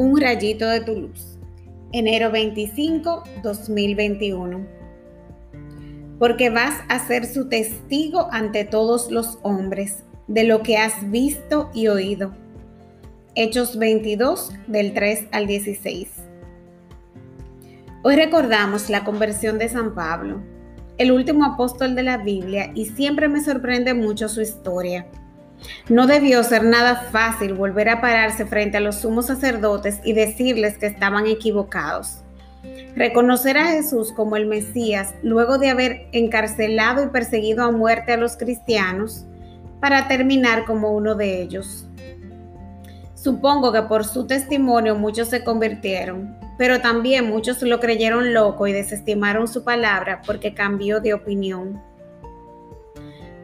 Un rayito de tu luz. Enero 25, 2021. Porque vas a ser su testigo ante todos los hombres de lo que has visto y oído. Hechos 22 del 3 al 16. Hoy recordamos la conversión de San Pablo, el último apóstol de la Biblia, y siempre me sorprende mucho su historia. No debió ser nada fácil volver a pararse frente a los sumos sacerdotes y decirles que estaban equivocados. Reconocer a Jesús como el Mesías luego de haber encarcelado y perseguido a muerte a los cristianos para terminar como uno de ellos. Supongo que por su testimonio muchos se convirtieron, pero también muchos lo creyeron loco y desestimaron su palabra porque cambió de opinión.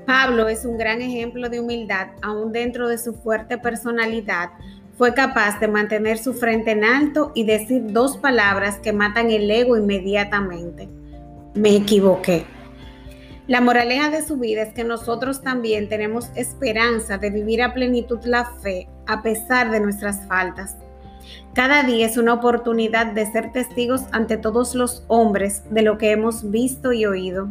Pablo es un gran ejemplo de humildad, aún dentro de su fuerte personalidad. Fue capaz de mantener su frente en alto y decir dos palabras que matan el ego inmediatamente. Me equivoqué. La moraleja de su vida es que nosotros también tenemos esperanza de vivir a plenitud la fe a pesar de nuestras faltas. Cada día es una oportunidad de ser testigos ante todos los hombres de lo que hemos visto y oído.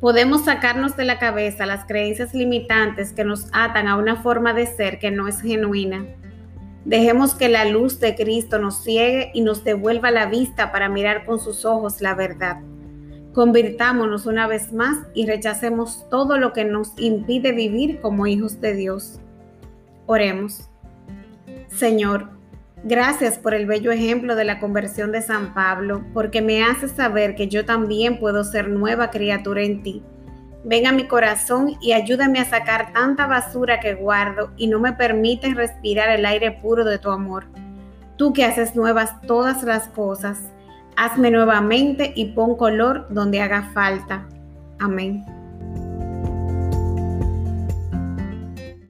Podemos sacarnos de la cabeza las creencias limitantes que nos atan a una forma de ser que no es genuina. Dejemos que la luz de Cristo nos ciegue y nos devuelva la vista para mirar con sus ojos la verdad. Convirtámonos una vez más y rechacemos todo lo que nos impide vivir como hijos de Dios. Oremos. Señor, Gracias por el bello ejemplo de la conversión de San Pablo, porque me hace saber que yo también puedo ser nueva criatura en ti. Ven a mi corazón y ayúdame a sacar tanta basura que guardo y no me permites respirar el aire puro de tu amor. Tú que haces nuevas todas las cosas, hazme nuevamente y pon color donde haga falta. Amén.